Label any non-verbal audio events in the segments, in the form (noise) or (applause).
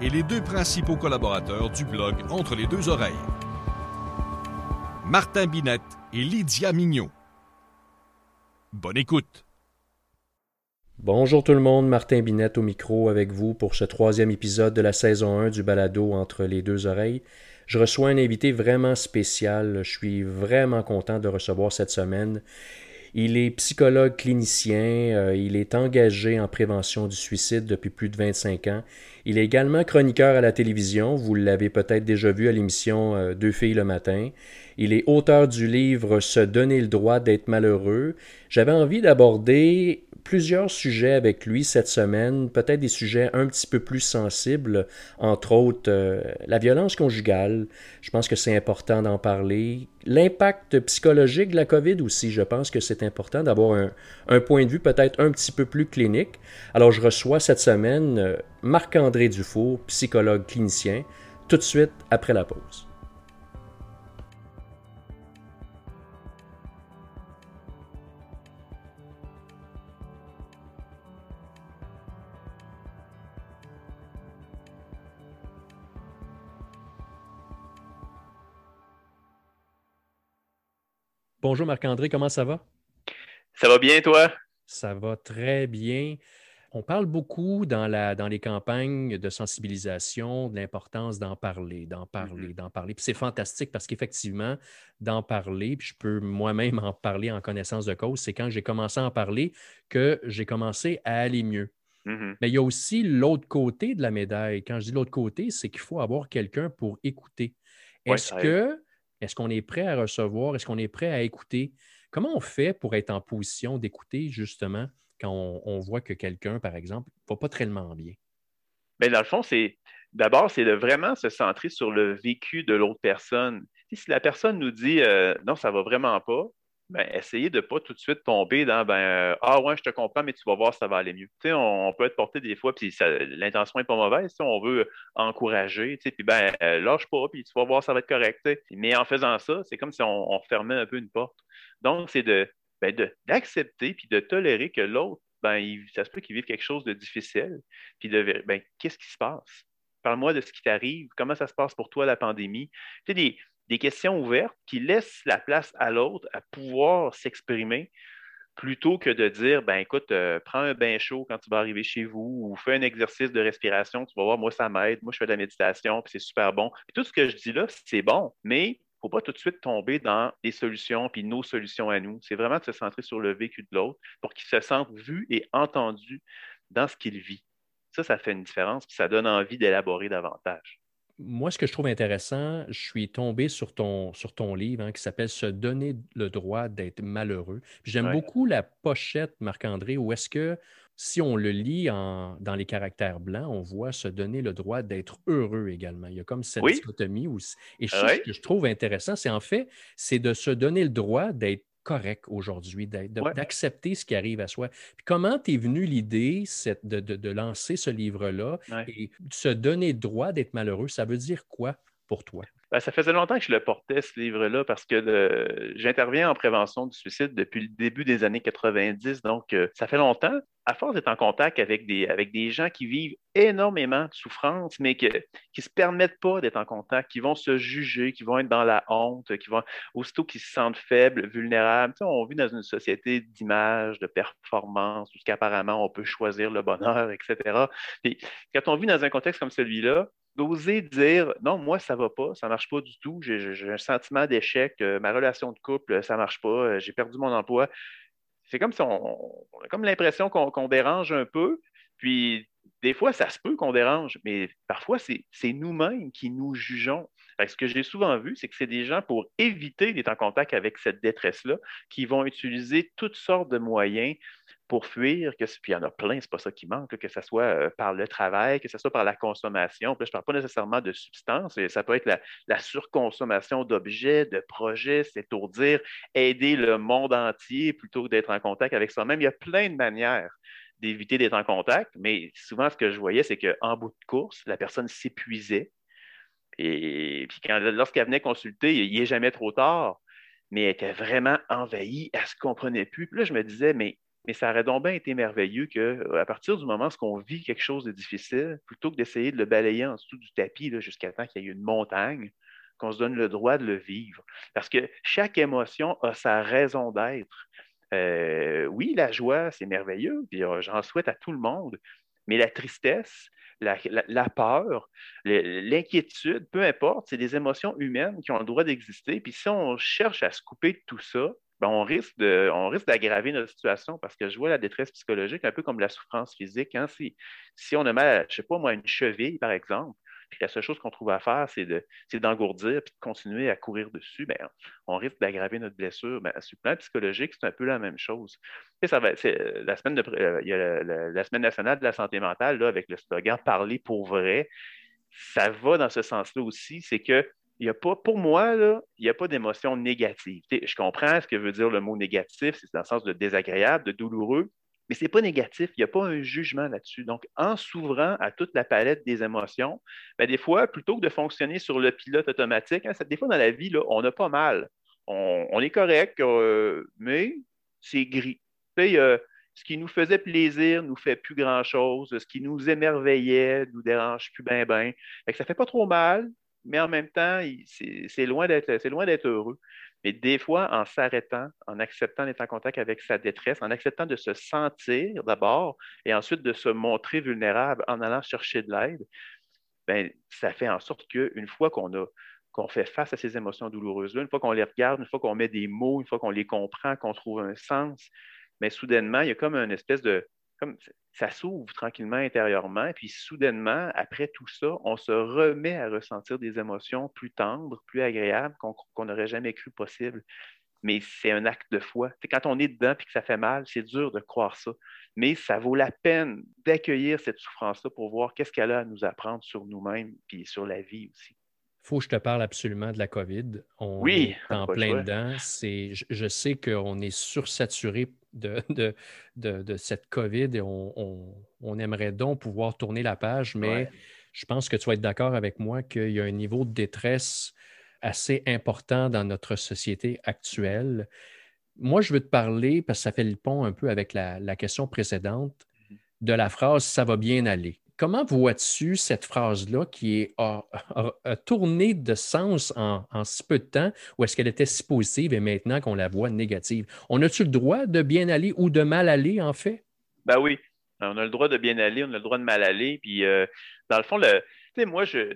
et les deux principaux collaborateurs du blog Entre les deux oreilles. Martin Binette et Lydia Mignot. Bonne écoute. Bonjour tout le monde, Martin Binette au micro avec vous pour ce troisième épisode de la saison 1 du balado Entre les deux oreilles. Je reçois un invité vraiment spécial. Je suis vraiment content de recevoir cette semaine. Il est psychologue clinicien, euh, il est engagé en prévention du suicide depuis plus de 25 ans. Il est également chroniqueur à la télévision, vous l'avez peut-être déjà vu à l'émission euh, Deux filles le matin. Il est auteur du livre Se donner le droit d'être malheureux. J'avais envie d'aborder plusieurs sujets avec lui cette semaine, peut-être des sujets un petit peu plus sensibles, entre autres euh, la violence conjugale. Je pense que c'est important d'en parler. L'impact psychologique de la COVID aussi, je pense que c'est important d'avoir un, un, point de vue peut-être un petit peu plus clinique. Alors je reçois cette semaine euh, Marc-André Dufour, psychologue clinicien, tout de suite après la pause. Bonjour Marc-André, comment ça va? Ça va bien, toi? Ça va très bien. On parle beaucoup dans, la, dans les campagnes de sensibilisation de l'importance d'en parler, d'en parler, mm-hmm. d'en parler. Puis c'est fantastique parce qu'effectivement, d'en parler, puis je peux moi-même en parler en connaissance de cause, c'est quand j'ai commencé à en parler que j'ai commencé à aller mieux. Mm-hmm. Mais il y a aussi l'autre côté de la médaille. Quand je dis l'autre côté, c'est qu'il faut avoir quelqu'un pour écouter. Est-ce que est-ce qu'on est prêt à recevoir? Est-ce qu'on est prêt à écouter? Comment on fait pour être en position d'écouter justement quand on, voit que quelqu'un, par exemple, ne va pas tellement bien? Bien, dans le fond, c'est d'abord, c'est de vraiment se centrer sur le vécu de l'autre personne. Si la personne nous dit euh, non, ça ne va vraiment pas, ben, essayez de ne pas tout de suite tomber dans ben, euh, Ah ouais, je te comprends, mais tu vas voir, ça va aller mieux. On, peut être porté des fois, puis l'intention n'est pas mauvaise, on veut encourager, puis ben, euh, lâche pas, puis tu vas voir, ça va être correct. Mais en faisant ça, c'est comme si on, fermait un peu une porte. Donc, c'est de ben, d'accepter puis de tolérer que l'autre, ben, ça se peut qu'il vive quelque chose de difficile, puis de ben, qu'est-ce qui se passe? Parle-moi de ce qui t'arrive, comment ça se passe pour toi la pandémie? Tu sais, des questions ouvertes qui laissent la place à l'autre à pouvoir s'exprimer plutôt que de dire, ben écoute, euh, prends un bain chaud quand tu vas arriver chez vous ou fais un exercice de respiration, tu vas voir, moi, ça m'aide, moi, je fais de la méditation, puis c'est super bon. tout ce que je dis là, c'est bon, mais faut pas tout de suite tomber dans les solutions puis nos solutions à nous. C'est vraiment de se centrer sur le vécu de l'autre pour qu'il se sente vu et entendu dans ce qu'il vit. Ça, ça fait une différence, puis ça donne envie d'élaborer davantage moi, ce que je trouve intéressant, je suis tombé sur ton, sur ton livre hein, qui s'appelle Se donner le droit d'être malheureux. J'aime beaucoup la pochette, Marc-André, où est-ce que si on le lit en, dans les caractères blancs, on voit se donner le droit d'être heureux également. Il y a comme cette dichotomie. Où, et ce que je trouve intéressant, c'est en fait, c'est de se donner le droit d'être correct aujourd'hui, d'accepter ce qui arrive à soi. comment t'es venu l'idée de, de, lancer ce livre-là et se donner droit d'être malheureux, ça veut dire quoi pour toi? Ben, ça faisait longtemps que je le portais, ce livre-là, parce que j'interviens en prévention du suicide depuis le début des années 90, donc euh, ça fait longtemps. À force d'être en contact avec des, avec des gens qui vivent énormément de souffrance, mais qui ne se permettent pas d'être en contact, qui vont se juger, qui vont être dans la honte, qui vont, aussitôt qu'ils se sentent faibles, vulnérables. Tu on vit dans une société d'image, de performance, où qu'apparemment on peut choisir le bonheur, etc. Et quand on vit dans un contexte comme celui-là, d'oser dire non, moi, ça ne va pas, ça ne marche pas du tout, j'ai un sentiment d'échec, euh, ma relation de couple, ça ne marche pas, euh, j'ai perdu mon emploi. C'est comme si on, a comme l'impression qu'on dérange un peu. Puis des fois, ça se peut qu'on dérange, mais parfois, c'est nous-mêmes qui nous jugeons. ce que j'ai souvent vu, c'est que c'est des gens, pour éviter d'être en contact avec cette détresse-là, qui vont utiliser toutes sortes de moyens pour fuir, que, puis il y en a plein, c'est pas ça qui manque, que ce soit euh, par le travail, que ce soit par la consommation. je ne parle pas nécessairement de substances, ça peut être la, surconsommation d'objets, de projets, s'étourdir, aider le monde entier plutôt que d'être en contact avec soi-même. Il y a plein de manières d'éviter d'être en contact, mais souvent, ce que je voyais, c'est qu'en bout de course, la personne s'épuisait. Et puis lorsqu'elle venait consulter, il n'est jamais trop tard, mais elle était vraiment envahie, elle ne se comprenait plus. Puis là, je me disais, mais mais ça aurait donc bien été merveilleux qu'à partir du moment où on vit quelque chose de difficile, plutôt que d'essayer de le balayer en dessous du tapis jusqu'à temps qu'il y ait une montagne, qu'on se donne le droit de le vivre. Parce que chaque émotion a sa raison d'être. Oui, la joie, c'est merveilleux, puis j'en souhaite à tout le monde, mais la tristesse, la, peur, l'inquiétude, peu importe, c'est des émotions humaines qui ont le droit d'exister. Puis si on cherche à se couper de tout ça, ben, on risque d'aggraver notre situation parce que je vois la détresse psychologique un peu comme la souffrance physique. Hein. Si, si, on a mal, je sais pas moi, une cheville, par exemple, puis la seule chose qu'on trouve à faire, c'est, de, d'engourdir puis de continuer à courir dessus, ben, on risque d'aggraver notre blessure. Ben, sur le plan psychologique, c'est un peu la même chose. ça va, la, semaine de, euh, la, Semaine nationale de la santé mentale, là, avec le slogan Parler pour vrai, ça va dans ce sens-là aussi. C'est que il y a pas, pour moi, il n'y a pas d'émotion négative. je comprends ce que veut dire le mot négatif, c'est dans le sens de désagréable, de douloureux, mais ce n'est pas négatif, il n'y a pas un jugement là-dessus. Donc, en s'ouvrant à toute la palette des émotions, ben, des fois, plutôt que de fonctionner sur le pilote automatique, hein, des fois dans la vie, là, on n'a pas mal. On, est correct, euh, mais c'est gris. Euh, ce qui nous faisait plaisir nous fait plus grand-chose. Ce qui nous émerveillait nous dérange plus bien, bien. Ça ne fait pas trop mal, mais en même temps, c'est loin d'être heureux. Mais des fois, en s'arrêtant, en acceptant d'être en contact avec sa détresse, en acceptant de se sentir d'abord et ensuite de se montrer vulnérable en allant chercher de l'aide, ben, ça fait en sorte qu'une fois qu'on fait face à ces émotions douloureuses-là, une fois qu'on les regarde, une fois qu'on met des mots, une fois qu'on les comprend, qu'on trouve un sens, mais soudainement, il y a comme une espèce de, comme ça s'ouvre tranquillement intérieurement, puis soudainement, après tout ça, on se remet à ressentir des émotions plus tendres, plus agréables qu'on n'aurait jamais cru possible. Mais c'est un acte de foi. quand on est dedans et que ça fait mal, c'est dur de croire ça. Mais ça vaut la peine d'accueillir cette souffrance-là pour voir qu'est-ce qu'elle a à nous apprendre sur nous-mêmes et sur la vie aussi faut que je te parle absolument de la COVID. On oui, est en plein dedans. je, sais qu'on est sursaturé de, de, cette COVID et on, aimerait donc pouvoir tourner la page, mais je pense que tu vas être d'accord avec moi qu'il y a un niveau de détresse assez important dans notre société actuelle. Moi, je veux te parler, parce que ça fait le pont un peu avec la, la question précédente, mm-hmm. de la phrase Ça va bien aller comment vois-tu cette phrase-là qui a, tourné de sens en, si peu de temps ou est-ce qu'elle était si positive et maintenant qu'on la voit négative? On a-tu le droit de bien aller ou de mal aller, en fait? Ben oui, on a le droit de bien aller, on a le droit de mal aller. Puis, euh, dans le fond, le, moi, je,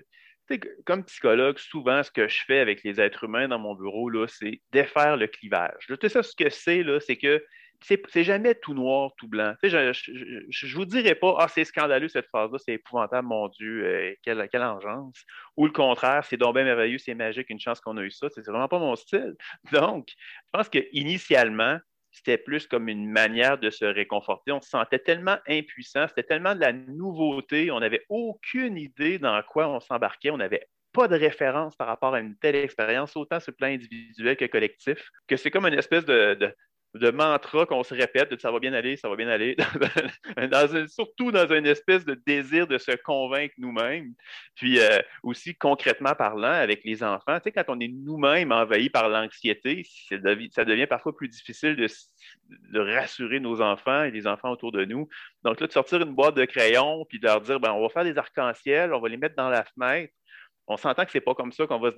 comme psychologue, souvent, ce que je fais avec les êtres humains dans mon bureau, c'est défaire le clivage. Tu sais, ça, ce que c'est, c'est que c'est jamais tout noir, tout blanc. je ne vous dirais pas, ah, c'est scandaleux cette phrase-là, c'est épouvantable, mon Dieu, euh, quelle, quelle engeance. Ou le contraire, c'est donc bien merveilleux, c'est magique, une chance qu'on a eu ça. C'est vraiment pas mon style. (laughs) Donc, je pense qu'initialement, c'était plus comme une manière de se réconforter. On se sentait tellement impuissant, c'était tellement de la nouveauté, on n'avait aucune idée dans quoi on s'embarquait, on n'avait pas de référence par rapport à une telle expérience, autant sur le plan individuel que collectif, que c'est comme une espèce de, de mantra qu'on se répète, de ça va bien aller, ça va bien aller, (laughs) surtout dans une espèce de désir de se convaincre nous-mêmes. Puis euh, aussi concrètement parlant avec les enfants, tu sais, quand on est nous-mêmes envahis par l'anxiété, ça devient parfois plus difficile de, de, rassurer nos enfants et les enfants autour de nous. Donc là, de sortir une boîte de crayons, puis de leur dire, ben, on va faire des arcs-en-ciel, on va les mettre dans la fenêtre. On s'entend que ce n'est pas comme ça qu'on va,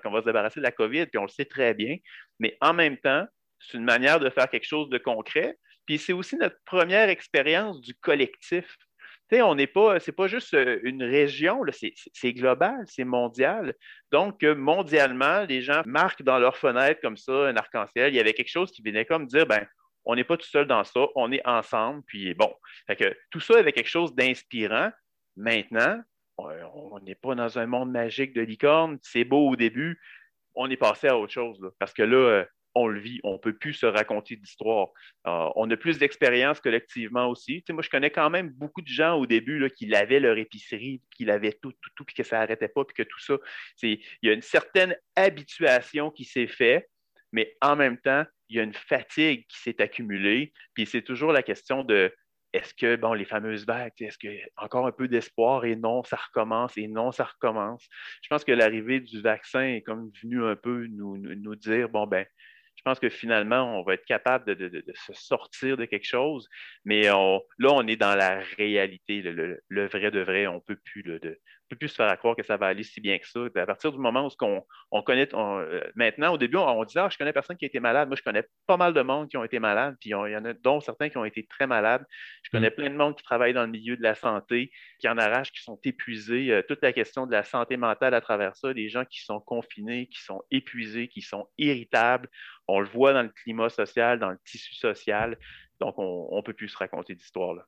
qu'on va se débarrasser de la COVID, puis on le sait très bien. Mais en même temps, c'est une manière de faire quelque chose de concret. Puis c'est aussi notre première expérience du collectif. sais, on n'est pas, c'est pas juste euh, une région, c'est global, c'est mondial. Donc, euh, mondialement, les gens marquent dans leur fenêtre comme ça un arc-en-ciel. Il y avait quelque chose qui venait comme dire, ben, on n'est pas tout seul dans ça, on est ensemble, puis bon. que tout ça avait quelque chose d'inspirant. Maintenant, on n'est pas dans un monde magique de licorne, c'est beau au début, on est passé à autre chose, parce que là, euh, on le vit, on ne peut plus se raconter d'histoire. Euh, on a plus d'expérience collectivement aussi. moi, je connais quand même beaucoup de gens au début qui lavaient leur épicerie, qui lavaient tout, tout, tout, puis que ça n'arrêtait pas, puis que tout ça. Il y a une certaine habituation qui s'est faite, mais en même temps, il y a une fatigue qui s'est accumulée. Puis c'est toujours la question de est-ce que, bon, les fameuses vagues, est-ce qu'il y a encore un peu d'espoir et non, ça recommence et non, ça recommence? Je pense que l'arrivée du vaccin est comme venu un peu nous, nous dire, bon, ben, je pense que finalement, on va être capable de, se sortir de quelque chose, mais là, on est dans la réalité, le, vrai de vrai. On ne peut plus de, peut plus se faire croire que ça va aller si bien que ça. À partir du moment où on, on connaît, euh, maintenant, au début, on, disait, ah, je connais personne qui a été malade. Moi, je connais pas mal de monde qui ont été malades, puis il y en a dont certains qui ont été très malades. Je connais mm. plein de monde qui travaille dans le milieu de la santé, qui en arrachent, qui sont épuisés. Euh, toute la question de la santé mentale à travers ça, des gens qui sont confinés, qui sont épuisés, qui sont irritables. On le voit dans le climat social, dans le tissu social. Donc, on ne peut plus se raconter d'histoire là.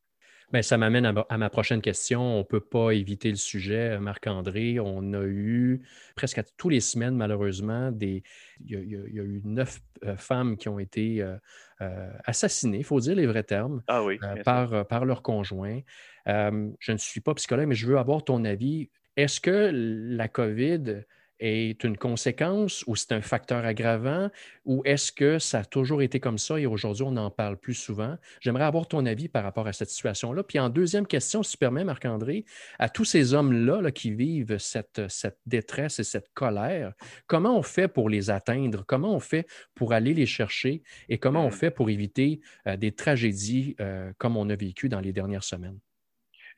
Bien, ça m'amène à, ma prochaine question. On ne peut pas éviter le sujet, euh, Marc-André. On a eu presque à tous les semaines, malheureusement, des... il, y a, eu neuf euh, femmes qui ont été euh, assassinées, il faut dire les vrais termes, ah oui, par, par leur conjoint. je ne suis pas psychologue, mais je veux avoir ton avis. Est-ce que la COVID est une conséquence ou c'est un facteur aggravant ou est-ce que ça a toujours été comme ça et aujourd'hui on en parle plus souvent? J'aimerais avoir ton avis par rapport à cette situation-là. Puis en deuxième question, si tu permets, Marc-André, à tous ces hommes-là qui vivent cette, cette détresse et cette colère, comment on fait pour les atteindre? Comment on fait pour aller les chercher et comment on mmh. fait pour éviter euh, des tragédies euh, comme on a vécu dans les dernières semaines?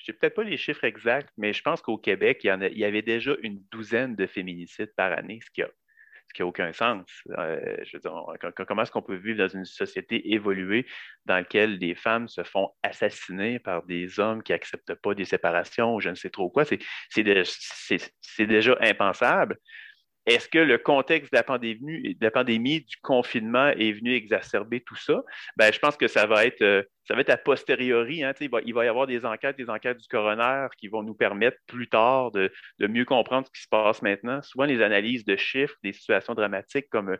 Je n'ai peut-être pas les chiffres exacts, mais je pense qu'au Québec, il y, avait déjà une douzaine de féminicides par année, ce qui n'a a aucun sens. Euh, je comment est-ce qu'on peut vivre dans une société évoluée dans laquelle les femmes se font assassiner par des hommes qui n'acceptent pas des séparations ou je ne sais trop quoi? C'est déjà impensable. Est-ce que le contexte de la, pandémie, du confinement est venu exacerber tout ça? Ben, je pense que ça va être, euh, ça va être a posteriori. Hein, il, va, y avoir des enquêtes, des enquêtes du coroner qui vont nous permettre plus tard de, mieux comprendre ce qui se passe maintenant. Souvent, les analyses de chiffres des situations dramatiques comme euh,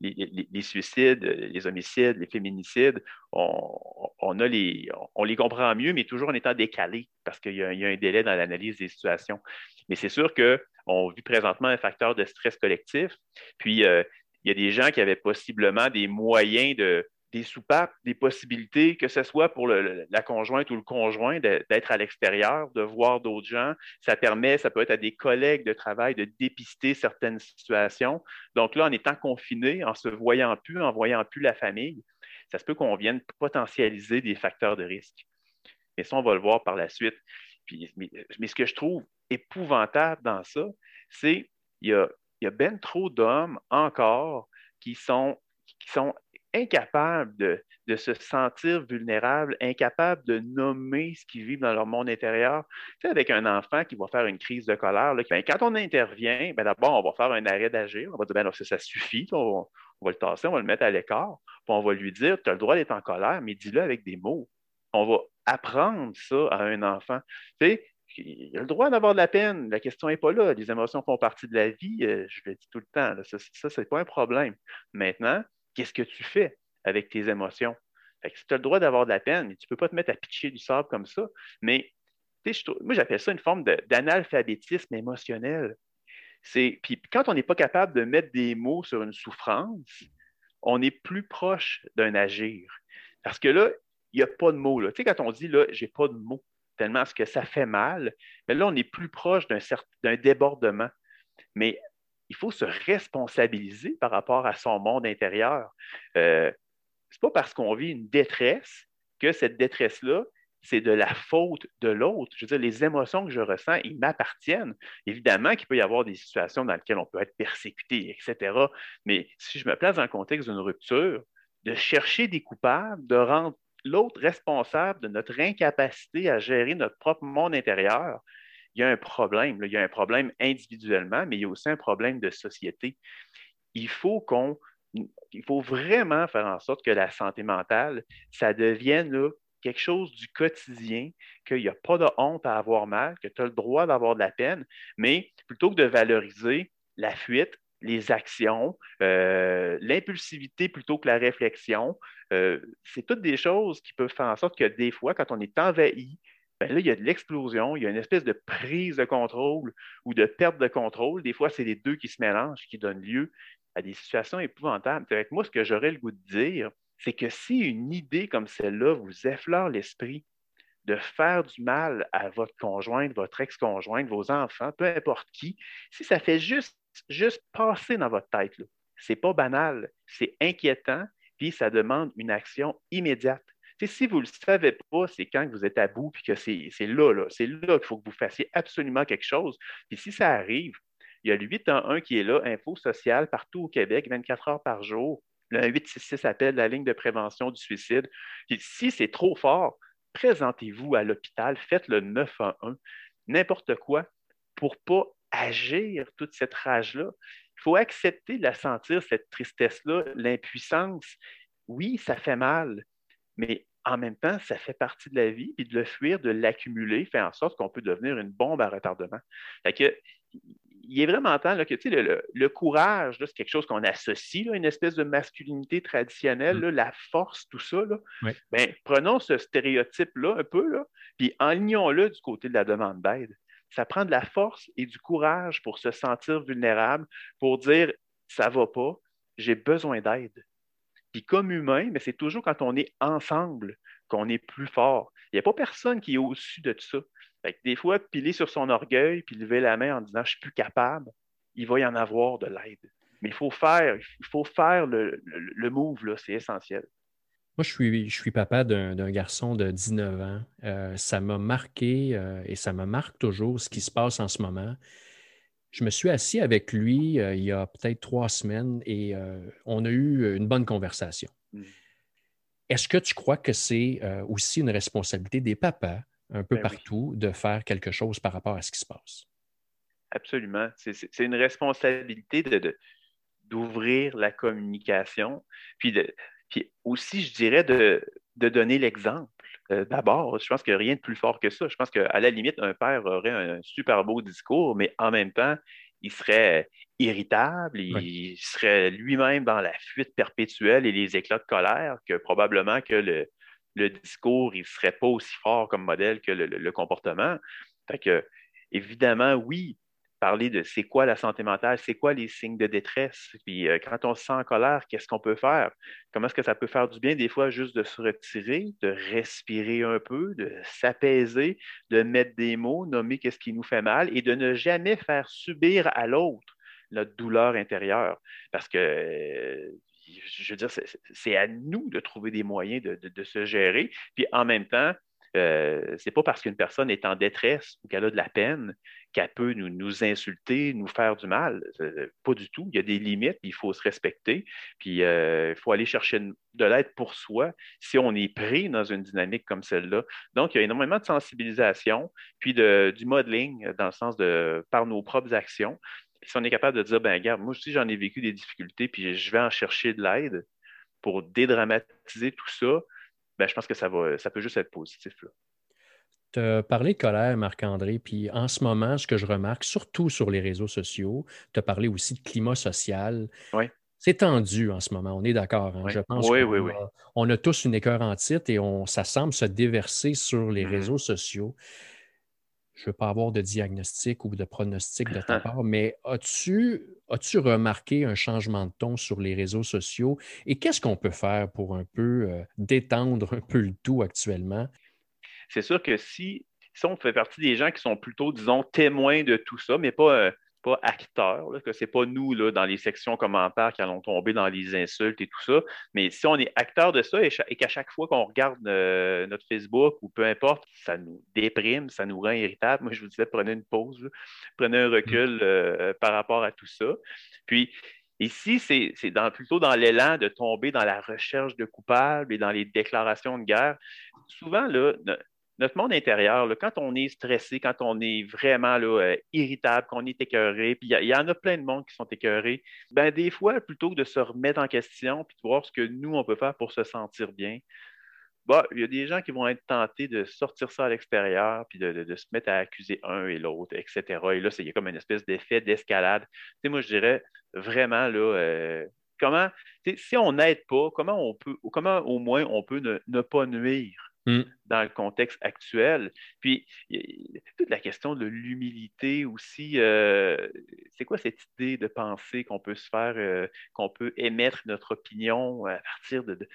les, suicides, les homicides, les féminicides, on, a les, on les comprend mieux, mais toujours en étant décalé parce qu'il y, a un délai dans l'analyse des situations. Mais c'est sûr qu'on vit présentement un facteur de stress collectif. Puis, euh, il y a des gens qui avaient possiblement des moyens de, des soupapes, des possibilités, que ce soit pour la conjointe ou le conjoint d'être à l'extérieur, de voir d'autres gens. Ça permet, ça peut être à des collègues de travail de dépister certaines situations. Donc là, en étant confiné, en se voyant plus, en voyant plus la famille, ça se peut qu'on vienne potentialiser des facteurs de risque. Mais ça, on va le voir par la suite. Puis, mais, ce que je trouve épouvantable dans ça, c'est qu'il y a, y bien trop d'hommes encore qui sont, qui sont incapables de, se sentir vulnérables, incapables de nommer ce qu'ils vivent dans leur monde intérieur. Tu sais, avec un enfant qui va faire une crise de colère, là, ben, quand on intervient, ben, d'abord, on va faire un arrêt d'agir. On va dire, ben, ça, suffit, on, va le tasser, on va le mettre à l'écart, puis on va lui dire, tu as le droit d'être en colère, mais dis-le avec des mots. On va apprendre ça à un enfant. Tu sais, il a le droit d'avoir de la peine. La question n'est pas là. Les émotions font partie de la vie. Euh, je le dis tout le temps. Ça, ce n'est pas un problème. Maintenant, qu'est-ce que tu fais avec tes émotions? tu as le droit d'avoir de la peine, mais tu ne peux pas te mettre à pitcher du sable comme ça. Mais moi, j'appelle ça une forme d'analphabétisme émotionnel. Puis quand on n'est pas capable de mettre des mots sur une souffrance, on est plus proche d'un agir. Parce que là, il n'y a pas de mots. Tu sais, quand on dit là, j'ai pas de mots, tellement ce que ça fait mal, mais là, on est plus proche d'un débordement. Mais il faut se responsabiliser par rapport à son monde intérieur. Euh, Ce n'est pas parce qu'on vit une détresse que cette détresse-là, c'est de la faute de l'autre. Je veux dire, les émotions que je ressens, ils m'appartiennent. Évidemment qu'il peut y avoir des situations dans lesquelles on peut être persécuté, etc. Mais si je me place dans le contexte d'une rupture, de chercher des coupables, de rendre l'autre responsable de notre incapacité à gérer notre propre monde intérieur, il y a un problème. Il y a un problème individuellement, mais il y a aussi un problème de société. Il faut qu'on il faut vraiment faire en sorte que la santé mentale, ça devienne quelque chose du quotidien, qu'il n'y a pas de honte à avoir mal, que tu as le droit d'avoir de la peine, mais plutôt que de valoriser la fuite, les actions, euh, l'impulsivité plutôt que la réflexion, euh, c'est toutes des choses qui peuvent faire en sorte que des fois, quand on est envahi, ben là, il y a de l'explosion, il y a une espèce de prise de contrôle ou de perte de contrôle. Des fois, c'est les deux qui se mélangent, qui donnent lieu à des situations épouvantables. Avec moi, ce que j'aurais le goût de dire, c'est que si une idée comme celle-là vous effleure l'esprit de faire du mal à votre conjointe, votre ex-conjointe, vos enfants, peu importe qui, si ça fait juste, juste passer dans votre tête, ce n'est pas banal, c'est inquiétant, puis ça demande une action immédiate. si vous ne le savez pas, c'est quand vous êtes à bout, puis que c'est là, là c'est là qu'il faut que vous fassiez absolument quelque chose. Puis si ça arrive, il y a le 811 qui est là, Info sociale, partout au Québec, 24 heures par jour. Le 866 appelle la ligne de prévention du suicide. Puis si c'est trop fort, présentez-vous à l'hôpital, faites le 911, n'importe quoi, pour ne pas agir toute cette rage-là. Il faut accepter de la sentir, cette tristesse-là, l'impuissance. Oui, ça fait mal, mais en même temps, ça fait partie de la vie, puis de le fuir, de l'accumuler, fait en sorte qu'on peut devenir une bombe à retardement. Fait que, il est vraiment temps que le, le, courage, c'est quelque chose qu'on associe à une espèce de masculinité traditionnelle, mm. la force, tout ça. Ben, prenons ce stéréotype-là un peu, là, puis enlignons-le du côté de la demande d'aide. Ça prend de la force et du courage pour se sentir vulnérable, pour dire ça va pas, j'ai besoin d'aide. Puis comme humain, mais c'est toujours quand on est ensemble qu'on est plus fort. Il n'y a pas personne qui est au-dessus de tout ça des fois, piler sur son orgueil puis lever la main en disant je suis plus capable, il va y en avoir de l'aide. Mais il faut faire, il faut faire le, le, move, c'est essentiel. Moi, je suis, je suis papa d'un garçon de 19 ans. Euh, ça m'a marqué euh, et ça me marque toujours ce qui se passe en ce moment. Je me suis assis avec lui euh, il y a peut-être trois semaines et on a eu une bonne conversation. Mm. Est-ce que tu crois que c'est aussi une responsabilité des papas un peu ben partout de faire quelque chose par rapport à ce qui se passe? Absolument. C'est une responsabilité d'ouvrir la communication, puis, puis aussi, je dirais, de, donner l'exemple. Euh, d'abord, je pense qu'il n'y a rien de plus fort que ça. Je pense qu'à la limite, un père aurait un super beau discours, mais en même temps, il serait irritable, il serait lui-même dans la fuite perpétuelle et les éclats de colère que probablement que le, le discours, il ne serait pas aussi fort comme modèle que le, comportement. Fait que, évidemment, oui, parler de c'est quoi la santé mentale, c'est quoi les signes de détresse, puis euh, quand on se sent en colère, qu'est-ce qu'on peut faire? Comment est-ce que ça peut faire du bien des fois juste de se retirer, de respirer un peu, de s'apaiser, de mettre des mots, nommer qu'est-ce qui nous fait mal et de ne jamais faire subir à l'autre notre douleur intérieure? Parce que je veux dire, c'est à nous de trouver des moyens de, se gérer. Puis en même temps, euh, c'est pas parce qu'une personne est en détresse ou qu'elle a de la peine qu'elle peut nous, insulter, nous faire du mal. Euh, pas du tout. Il y a des limites, il faut se respecter. Puis euh, il faut aller chercher de l'aide pour soi si on est pris dans une dynamique comme celle-là. Donc, il y a énormément de sensibilisation, puis du modeling dans le sens de par nos propres actions si on est capable de dire, ben regarde, moi aussi j'en ai vécu des difficultés, puis je vais en chercher de l'aide pour dédramatiser tout ça, ben, je pense que ça, va, ça peut juste être positif. Tu as parlé de colère, Marc-André, puis en ce moment, ce que je remarque, surtout sur les réseaux sociaux, tu as parlé aussi de climat social. Oui. C'est tendu en ce moment, on est d'accord. Hein? Je pense oui, oui, on a tous une écœur en titre et on, ça semble se déverser sur les mm-hmm. réseaux sociaux je ne veux pas avoir de diagnostic ou de pronostic de ta (laughs) part, mais as-tu as remarqué un changement de ton sur les réseaux sociaux et qu'est-ce qu'on peut faire pour un peu euh, détendre un peu le tout actuellement? C'est sûr que si, si, on fait partie des gens qui sont plutôt, disons, témoins de tout ça, mais pas, euh, pas acteurs, que ce n'est pas nous là, dans les sections commentaires qui allons tomber dans les insultes et tout ça. Mais si on est acteur de ça et, qu'à chaque fois qu'on regarde euh, notre Facebook ou peu importe, ça nous déprime, ça nous rend irritable, moi je vous disais, prenez une pause, prenez un recul mm. euh, par rapport à tout ça. Puis Ici, c'est plutôt dans l'élan de tomber dans la recherche de coupables et dans les déclarations de guerre. Souvent, là, notre monde intérieur, quand on est stressé, quand on est vraiment euh, irritable, qu'on est écœuré, puis il y, en a plein de monde qui sont écœurés, ben des fois, plutôt que de se remettre en question puis de voir ce que nous, on peut faire pour se sentir bien, bah, il y a des gens qui vont être tentés de sortir ça à l'extérieur, puis de, se mettre à accuser un et l'autre, etc. Et là, il y a comme une espèce d'effet d'escalade. Tu moi, je dirais vraiment, là, euh, comment, si on n'aide pas, comment on peut, comment au moins on peut ne pas nuire? Mm. dans le contexte actuel. Puis, toute la question de l'humilité aussi, euh, c'est quoi cette idée de penser qu'on peut se faire, euh, qu'on peut émettre notre opinion à partir de, de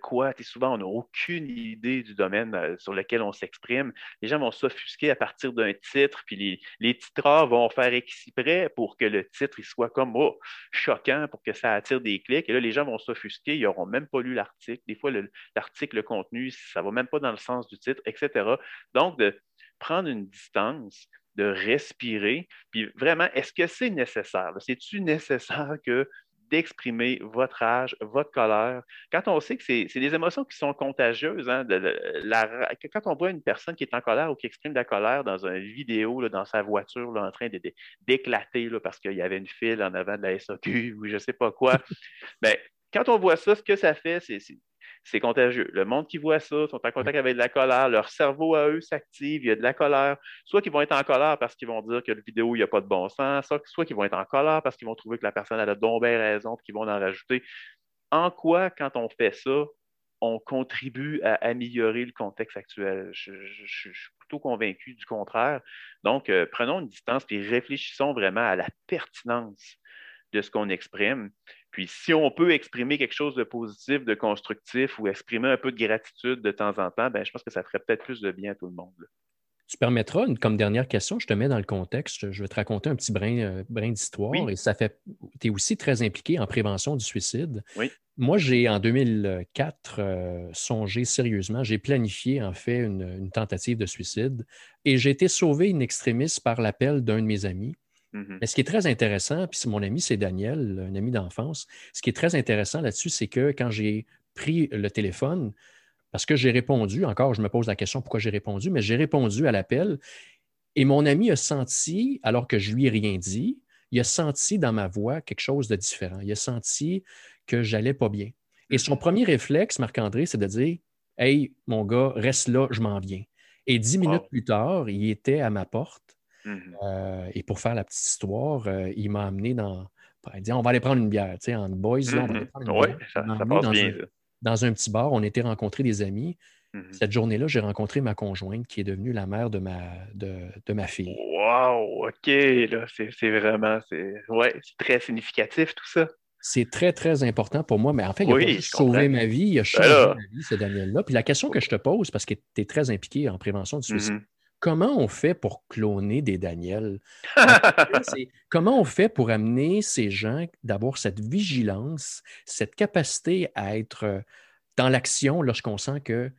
quoi. souvent, on n'a aucune idée du domaine euh, sur lequel on s'exprime. Les gens vont s'offusquer à partir d'un titre, puis les, les titreurs vont faire exprès pour que le titre soit comme oh, choquant, pour que ça attire des clics. Et là, les gens vont s'offusquer, ils n'auront même pas lu l'article. Des fois, l'article, le, contenu, ça ne va même pas dans le sens du titre, etc. Donc, de prendre une distance, de respirer, puis vraiment, est-ce que c'est nécessaire? C'est-tu nécessaire que d'exprimer votre âge, votre colère. Quand on sait que c'est des émotions qui sont contagieuses, hein, quand on voit une personne qui est en colère ou qui exprime de la colère dans une vidéo, dans sa voiture, en train d'éclater parce qu'il y avait une file en avant de la SOQ ou je ne sais pas quoi, (laughs) bien, quand on voit ça, ce que ça fait, c'est c'est contagieux. Le monde qui voit ça sont en contact avec de la colère, leur cerveau à eux s'active, il y a de la colère. Soit qu'ils vont être en colère parce qu'ils vont dire que la vidéo, il n'y a pas de bon sens, soit, qu'ils vont être en colère parce qu'ils vont trouver que la personne a la donc raison et qu'ils vont en rajouter. En quoi, quand on fait ça, on contribue à améliorer le contexte actuel? Je, suis plutôt convaincu du contraire. Donc, euh, prenons une distance et réfléchissons vraiment à la pertinence de ce qu'on exprime. Puis si on peut exprimer quelque chose de positif, de constructif ou exprimer un peu de gratitude de temps en temps, ben, je pense que ça ferait peut-être plus de bien à tout le monde. Tu permettras, comme dernière question, je te mets dans le contexte, je vais te raconter un petit brin, euh, brin d'histoire. Et ça fait. Tu es aussi très impliqué en prévention du suicide. Oui. Moi, j'ai en 2004 euh, songé sérieusement, j'ai planifié en fait une, une, tentative de suicide et j'ai été sauvé in extremis par l'appel d'un de mes amis Mm-hmm. Mais ce qui est très intéressant, puis mon ami, c'est Daniel, un ami d'enfance. Ce qui est très intéressant là-dessus, c'est que quand j'ai pris le téléphone, parce que j'ai répondu, encore, je me pose la question pourquoi j'ai répondu, mais j'ai répondu à l'appel et mon ami a senti, alors que je lui ai rien dit, il a senti dans ma voix quelque chose de différent. Il a senti que j'allais pas bien. Et son mm-hmm. premier réflexe, Marc-André, c'est de dire Hey, mon gars, reste là, je m'en viens. Et dix minutes plus tard, il était à ma porte Mhm. Euh, et pour faire la petite histoire, euh, il m'a amené dans. Il dit on va aller prendre une bière, tu sais, en boys, on va aller mhm. prendre une bière. Ça, passe dans, bien, un, dans un petit bar, on était rencontrés des amis. Mhm. Cette journée-là, j'ai rencontré ma conjointe qui est devenue la mère de ma, de, de ma fille. Wow, OK, là, c'est vraiment, c'est ouais, très significatif tout ça. C'est très, très important pour moi, mais en fait, il a oui, sauvé ma vie, il a ben changé ma vie, ce Daniel-là. Puis la question que je te pose, parce que tu es très impliqué en prévention du suicide, comment on fait pour cloner des Daniels? (laughs) comment on fait pour amener ces gens d'avoir cette vigilance, cette capacité à être euh, dans l'action lorsqu'on sent que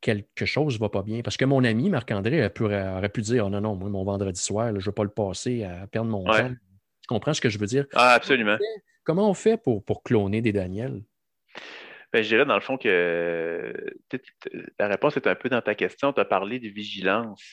quelque chose ne va pas bien? Parce que mon ami Marc-André aurait pu dire oh non, non, moi, mon vendredi soir, je ne veux pas le passer à perdre mon temps. Tu comprends ce que je veux dire? Ah, absolument. Comment on fait pour, pour cloner des Daniels? Ben, je dirais dans le fond que la réponse est un peu dans ta question. Tu as parlé de vigilance.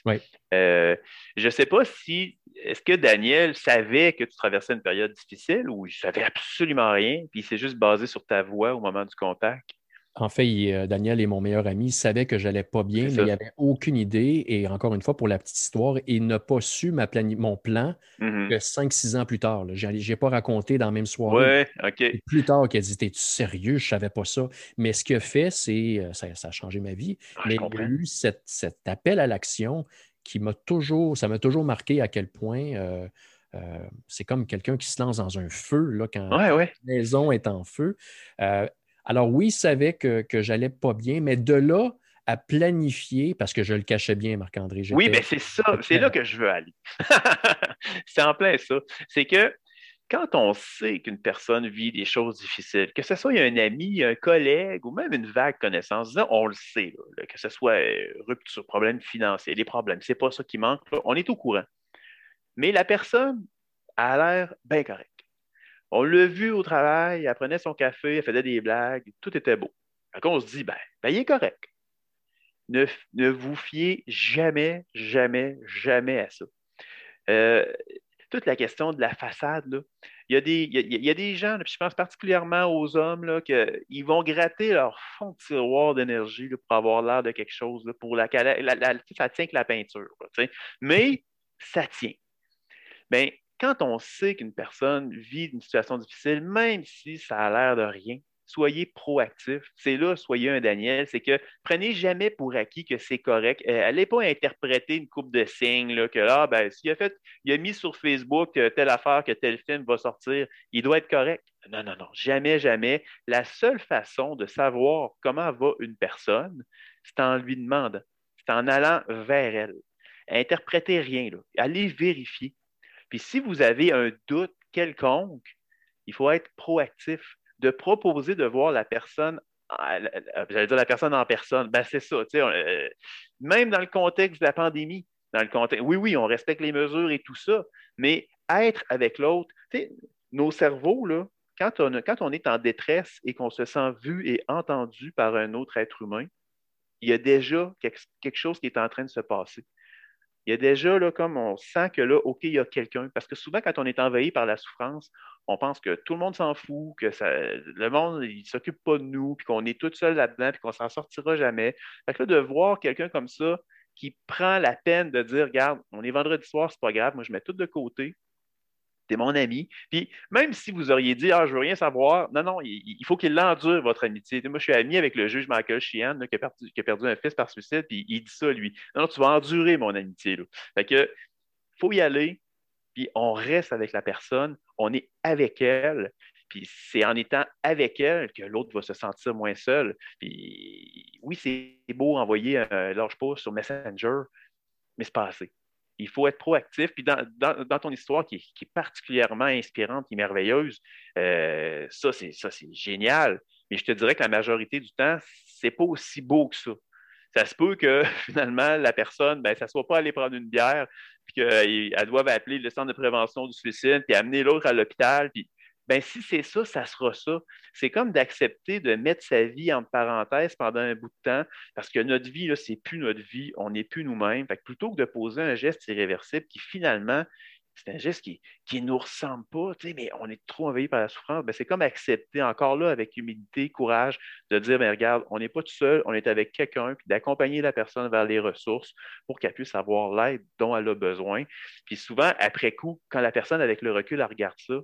Euh, je ne sais pas si. Est-ce que Daniel savait que tu traversais une période difficile ou il ne savait absolument rien, puis il s'est juste basé sur ta voix au moment du contact? En fait, euh, Daniel est mon meilleur ami. Il savait que j'allais pas bien, mais il n'avait aucune idée. Et encore une fois, pour la petite histoire, il n'a pas su ma mon plan mm-hmm. que 5-6 ans plus tard. Je n'ai pas raconté dans la même soirée. Ouais. Plus tard, qu'il a dit T'es-tu sérieux? Je ne savais pas ça. Mais ce qu'il a fait, c'est. Euh, ça, a changé ma vie. Ah, mais il a eu cet appel à l'action qui m'a toujours. Ça m'a toujours marqué à quel point. Euh, c'est comme quelqu'un qui se lance dans un feu là, quand la maison est en feu. Alors oui, il savait que, que j'allais pas bien, mais de là à planifier, parce que je le cachais bien, Marc-André. Oui, mais c'est ça, c'est là que je veux aller. (laughs) c'est en plein ça. C'est que quand on sait qu'une personne vit des choses difficiles, que ce soit un ami, un collègue ou même une vague connaissance, on le sait, que ce soit euh, rupture, problème financier, des problèmes, c'est pas ça qui manque, on est au courant. Mais la personne a l'air bien correcte. On l'a vu au travail, elle prenait son café, elle faisait des blagues, tout était beau. Quand on se dit, ben, ben, il est correct. Ne, vous fiez jamais, jamais, jamais à ça. Euh, toute la question de la façade, là, il, y a des, il, y a, des gens, je pense particulièrement aux hommes, là, qu'ils vont gratter leur fond de tiroir d'énergie pour avoir l'air de quelque chose, là, pour la, la, ça tient que la peinture. mais ça tient. Bien, quand on sait qu'une personne vit une situation difficile, même si ça a l'air de rien, soyez proactif. C'est là, soyez un Daniel. C'est que prenez jamais pour acquis que c'est correct. Euh, allez pas interpréter une coupe de signes là, que là, ah, ben, s'il a il a mis sur Facebook telle affaire, que tel film va sortir, il doit être correct. Non, non, non, jamais, jamais. La seule façon de savoir comment va une personne, c'est en lui demandant, c'est en allant vers elle. Interprétez rien, là. allez vérifier. Puis si vous avez un doute quelconque, il faut être proactif de proposer de voir la personne, j'allais dire la personne en personne, ben c'est ça, euh, même dans le contexte de la pandémie, dans le contexte, oui, oui, on respecte les mesures et tout ça, mais être avec l'autre, nos cerveaux, là, quand on, quand on est en détresse et qu'on se sent vu et entendu par un autre être humain, il y a déjà quelque chose qui est en train de se passer il y a déjà, là, comme on sent que là, OK, il y a quelqu'un. Parce que souvent, quand on est envahi par la souffrance, on pense que tout le monde s'en fout, que le monde, ne s'occupe pas de nous, puis qu'on est tout seul là-dedans, puis qu'on s'en sortira jamais. Fait que là, de voir quelqu'un comme ça qui prend la peine de dire, regarde, on est vendredi soir, c'est pas grave, moi, je mets tout de côté, T'es mon ami. Puis même si vous auriez dit Ah, je veux rien savoir, non, non, il, faut qu'il l'endure, votre amitié. Moi, je suis ami avec le juge Michael Sheehan, qui, a perdu, un fils par suicide, puis il dit ça, lui. Non, tu vas endurer mon amitié. Fait faut y aller, puis on reste avec la personne, on est avec elle, puis c'est en étant avec elle que l'autre va se sentir moins seul. Puis oui, c'est beau envoyer un large post sur Messenger, mais c'est pas assez il faut être proactif. Puis dans, ton histoire qui est, particulièrement inspirante et merveilleuse, euh, ça, c'est, génial. Mais je te dirais que la majorité du temps, c'est pas aussi beau que ça. Ça se peut que (laughs) finalement, la personne, ben, ça ne soit pas aller prendre une bière, puis qu'elle doive appeler le centre de prévention du suicide, puis amener l'autre à l'hôpital, ben si c'est ça, ça sera ça. C'est comme d'accepter de mettre sa vie entre parenthèses pendant un bout de temps, parce que notre vie, ce n'est plus notre vie, on n'est plus nous-mêmes. plutôt que de poser un geste irréversible qui finalement, c'est un geste qui ne nous ressemble pas, mais on est trop envahi par la souffrance, ben, c'est comme accepter encore là avec humilité, courage, de dire, ben, regarde, on n'est pas tout seul, on est avec quelqu'un, puis d'accompagner la personne vers les ressources pour qu'elle puisse avoir l'aide dont elle a besoin. Puis souvent, après coup, quand la personne avec le recul, elle regarde ça,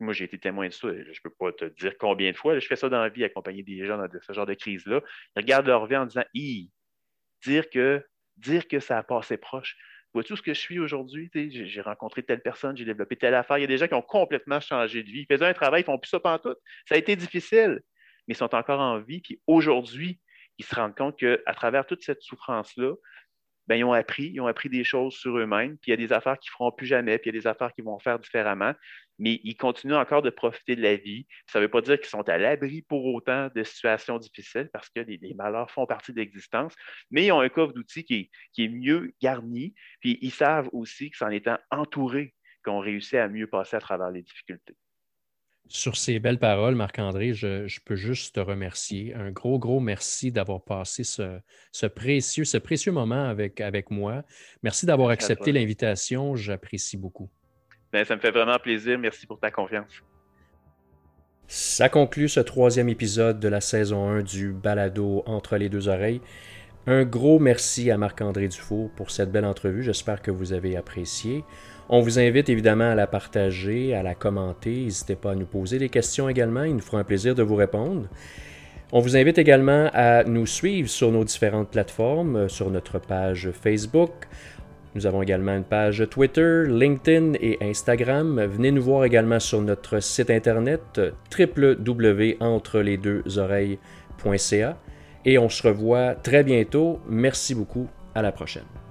moi, j'ai été témoin de ça. Je ne peux pas te dire combien de fois. je fais ça dans la vie, accompagner des gens dans ce genre de crise-là. Ils regardent leur vie en disant dire que, dire que ça a passé proche. Vois-tu ce que je suis aujourd'hui? J'ai rencontré telle personne, j'ai développé telle affaire. Il y a des gens qui ont complètement changé de vie. Ils faisaient un travail, ils font plus ça tout. Ça a été difficile, mais ils sont encore en vie. Puis aujourd'hui, ils se rendent compte qu'à travers toute cette souffrance-là, ben, ils ont appris, ils ont appris des choses sur eux-mêmes, puis il y a des affaires qu'ils ne feront plus jamais, puis il y a des affaires qu'ils vont faire différemment, mais ils continuent encore de profiter de la vie. Ça ne veut pas dire qu'ils sont à l'abri pour autant de situations difficiles, parce que les, malheurs font partie de l'existence, mais ils ont un coffre d'outils qui, est mieux garni, puis ils savent aussi que c'est en étant entourés qu'on réussit à mieux passer à travers les difficultés. Sur ces belles paroles, Marc-André, je, peux juste te remercier. Un gros, gros merci d'avoir passé ce, précieux, ce précieux moment avec, avec moi. Merci d'avoir accepté l'invitation. J'apprécie beaucoup. Ben, ça me fait vraiment plaisir. Merci pour ta confiance. Ça conclut ce troisième épisode de la saison 1 du Balado Entre les deux oreilles. Un gros merci à Marc-André Dufour pour cette belle entrevue. J'espère que vous avez apprécié. On vous invite évidemment à la partager, à la commenter. N'hésitez pas à nous poser des questions également. Il nous fera un plaisir de vous répondre. On vous invite également à nous suivre sur nos différentes plateformes, euh, sur notre page Facebook. Nous avons également une page Twitter, LinkedIn et Instagram. Venez nous voir également sur notre site internet www.entrelesdeuxoreilles.ca et on se revoit très bientôt. Merci beaucoup. À la prochaine.